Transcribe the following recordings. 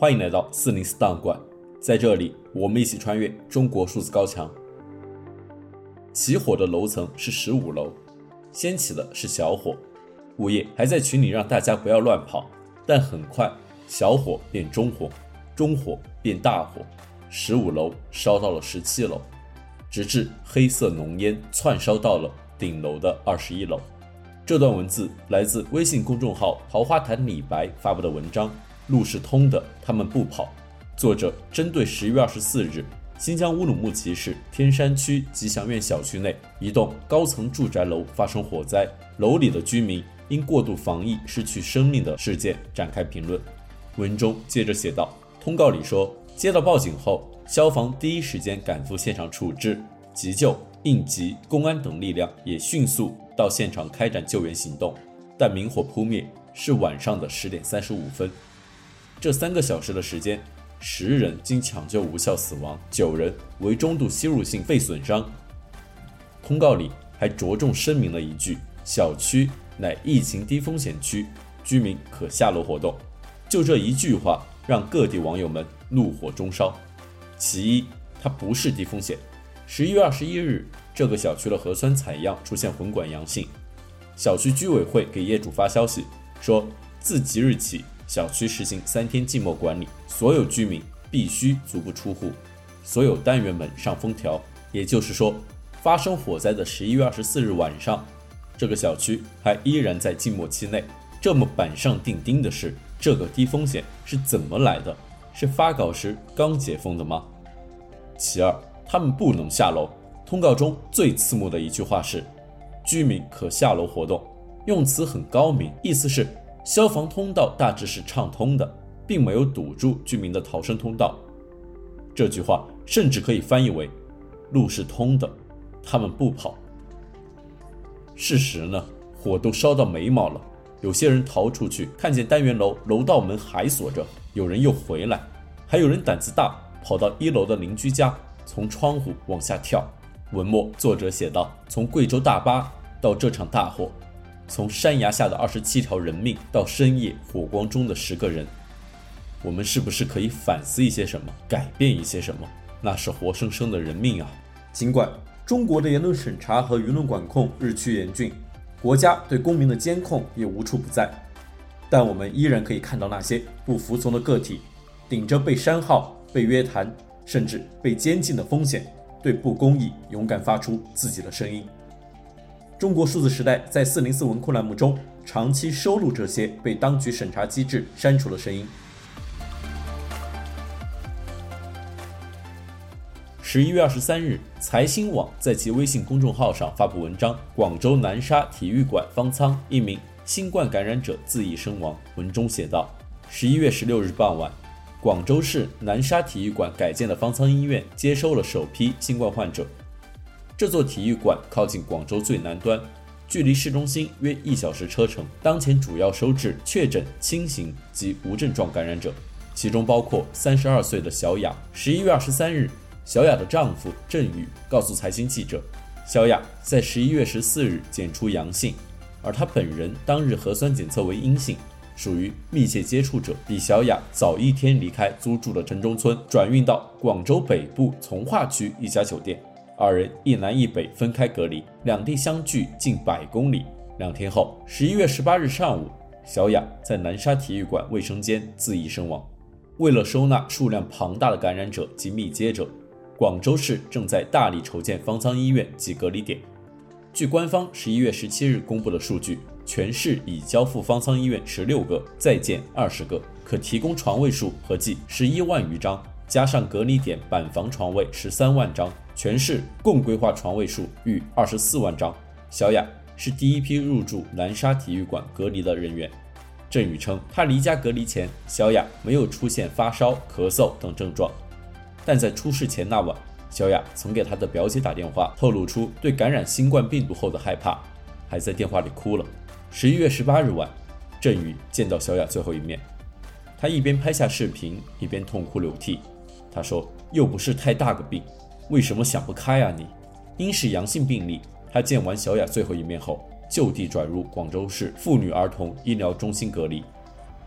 欢迎来到四零四档案馆，在这里，我们一起穿越中国数字高墙。起火的楼层是十五楼，掀起的是小火，物业还在群里让大家不要乱跑，但很快小火变中火，中火变大火，十五楼烧到了十七楼，直至黑色浓烟窜烧到了顶楼的二十一楼。这段文字来自微信公众号“桃花潭李白”发布的文章，路是通的，他们不跑。作者针对十一月二十四日新疆乌鲁木齐市天山区吉祥苑小区内一栋高层住宅楼发生火灾，楼里的居民因过度防疫失去生命的事件展开评论。文中接着写道：“通告里说，接到报警后，消防第一时间赶赴现场处置，急救、应急、公安等力量也迅速。”到现场开展救援行动，但明火扑灭是晚上的十点三十五分。这三个小时的时间，十人经抢救无效死亡，九人为中度吸入性肺损伤。通告里还着重声明了一句：“小区乃疫情低风险区，居民可下楼活动。”就这一句话，让各地网友们怒火中烧。其一，它不是低风险。十一月二十一日。这个小区的核酸采样出现混管阳性，小区居委会给业主发消息说，自即日起，小区实行三天静默管理，所有居民必须足不出户，所有单元门上封条。也就是说，发生火灾的十一月二十四日晚上，这个小区还依然在静默期内。这么板上钉钉的事，这个低风险是怎么来的？是发稿时刚解封的吗？其二，他们不能下楼。通告中最刺目的一句话是：“居民可下楼活动”，用词很高明，意思是消防通道大致是畅通的，并没有堵住居民的逃生通道。这句话甚至可以翻译为：“路是通的，他们不跑。”事实呢，火都烧到眉毛了，有些人逃出去，看见单元楼楼道门还锁着，有人又回来，还有人胆子大，跑到一楼的邻居家，从窗户往下跳。文末作者写道：“从贵州大巴到这场大火，从山崖下的二十七条人命到深夜火光中的十个人，我们是不是可以反思一些什么，改变一些什么？那是活生生的人命啊！尽管中国的言论审查和舆论管控日趋严峻，国家对公民的监控也无处不在，但我们依然可以看到那些不服从的个体，顶着被删号、被约谈，甚至被监禁的风险。”对不公义勇敢发出自己的声音。中国数字时代在四零四文库栏目中长期收录这些被当局审查机制删除的声音。十一月二十三日，财新网在其微信公众号上发布文章：广州南沙体育馆方舱一名新冠感染者自缢身亡。文中写道：十一月十六日傍晚。广州市南沙体育馆改建的方舱医院接收了首批新冠患者。这座体育馆靠近广州最南端，距离市中心约一小时车程。当前主要收治确诊轻型及无症状感染者，其中包括三十二岁的小雅。十一月二十三日，小雅的丈夫郑宇告诉财新记者，小雅在十一月十四日检出阳性，而她本人当日核酸检测为阴性。属于密切接触者，比小雅早一天离开租住的城中村，转运到广州北部从化区一家酒店。二人一南一北分开隔离，两地相距近百公里。两天后，十一月十八日上午，小雅在南沙体育馆卫生间自缢身亡。为了收纳数量庞大的感染者及密接者，广州市正在大力筹建方舱医院及隔离点。据官方十一月十七日公布的数据。全市已交付方舱医院十六个，在建二十个，可提供床位数合计十一万余张，加上隔离点板房床位十三万张，全市共规划床位数逾二十四万张。小雅是第一批入住南沙体育馆隔离的人员。郑宇称，他离家隔离前，小雅没有出现发烧、咳嗽等症状，但在出事前那晚，小雅曾给他的表姐打电话，透露出对感染新冠病毒后的害怕，还在电话里哭了。十一月十八日晚，郑宇见到小雅最后一面，他一边拍下视频，一边痛哭流涕。他说：“又不是太大个病，为什么想不开啊你？”因是阳性病例，他见完小雅最后一面后，就地转入广州市妇女儿童医疗中心隔离。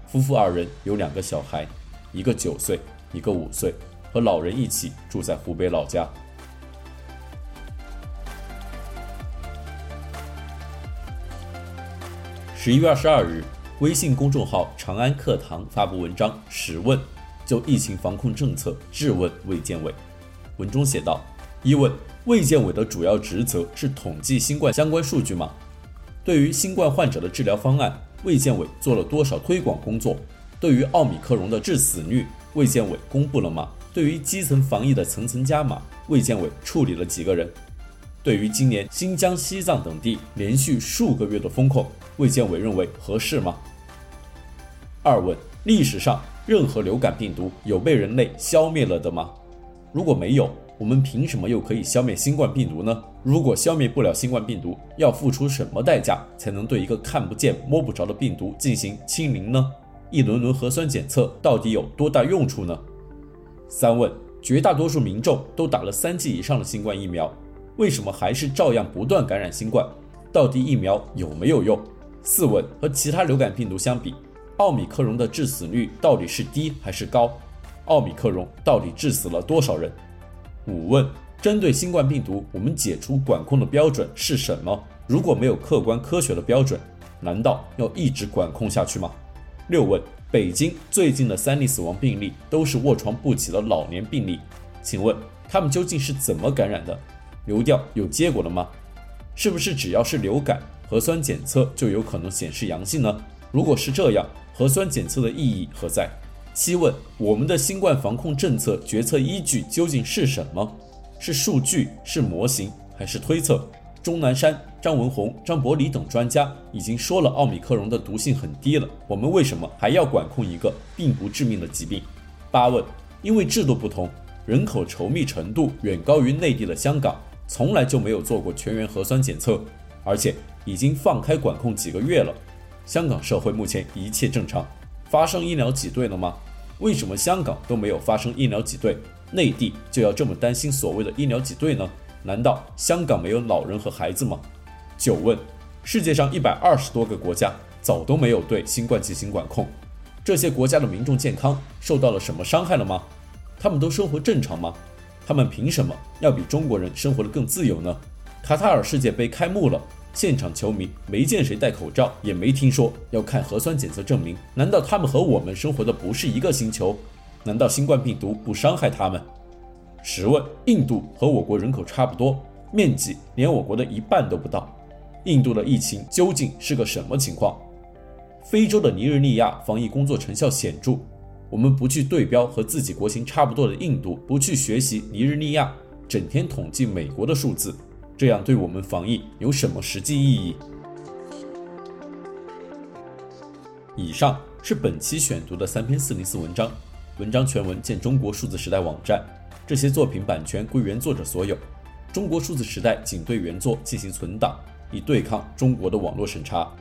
夫妇二人有两个小孩，一个九岁，一个五岁，和老人一起住在湖北老家。十一月二十二日，微信公众号“长安课堂”发布文章《十问》，就疫情防控政策质问卫健委。文中写道：一问，卫健委的主要职责是统计新冠相关数据吗？对于新冠患者的治疗方案，卫健委做了多少推广工作？对于奥米克戎的致死率，卫健委公布了吗？对于基层防疫的层层加码，卫健委处理了几个人？对于今年新疆、西藏等地连续数个月的封控，卫健委认为合适吗？二问：历史上任何流感病毒有被人类消灭了的吗？如果没有，我们凭什么又可以消灭新冠病毒呢？如果消灭不了新冠病毒，要付出什么代价才能对一个看不见摸不着的病毒进行清零呢？一轮轮核酸检测到底有多大用处呢？三问：绝大多数民众都打了三剂以上的新冠疫苗。为什么还是照样不断感染新冠？到底疫苗有没有用？四问，和其他流感病毒相比，奥米克戎的致死率到底是低还是高？奥米克戎到底致死了多少人？五问，针对新冠病毒，我们解除管控的标准是什么？如果没有客观科学的标准，难道要一直管控下去吗？六问，北京最近的三例死亡病例都是卧床不起的老年病例，请问他们究竟是怎么感染的？流调有结果了吗？是不是只要是流感，核酸检测就有可能显示阳性呢？如果是这样，核酸检测的意义何在？七问：我们的新冠防控政策决策依据究竟是什么？是数据，是模型，还是推测？钟南山、张文宏、张伯礼等专家已经说了，奥米克戎的毒性很低了，我们为什么还要管控一个并不致命的疾病？八问：因为制度不同，人口稠密程度远高于内地的香港。从来就没有做过全员核酸检测，而且已经放开管控几个月了。香港社会目前一切正常，发生医疗挤兑了吗？为什么香港都没有发生医疗挤兑，内地就要这么担心所谓的医疗挤兑呢？难道香港没有老人和孩子吗？九问：世界上一百二十多个国家早都没有对新冠进行管控，这些国家的民众健康受到了什么伤害了吗？他们都生活正常吗？他们凭什么要比中国人生活得更自由呢？卡塔尔世界杯开幕了，现场球迷没见谁戴口罩，也没听说要看核酸检测证明。难道他们和我们生活的不是一个星球？难道新冠病毒不伤害他们？十问：印度和我国人口差不多，面积连我国的一半都不到，印度的疫情究竟是个什么情况？非洲的尼日利亚防疫工作成效显著。我们不去对标和自己国情差不多的印度，不去学习尼日利亚，整天统计美国的数字，这样对我们防疫有什么实际意义？以上是本期选读的三篇四零四文章，文章全文见中国数字时代网站。这些作品版权归原作者所有，中国数字时代仅对原作进行存档，以对抗中国的网络审查。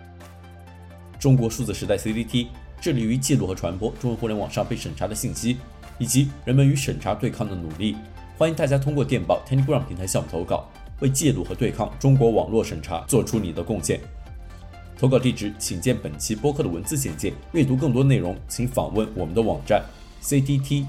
中国数字时代 CCT。致力于记录和传播中文互联网上被审查的信息，以及人们与审查对抗的努力。欢迎大家通过电报 Telegram 平台向我们投稿，为记录和对抗中国网络审查做出你的贡献。投稿地址请见本期播客的文字简介。阅读更多内容，请访问我们的网站 ctt.media。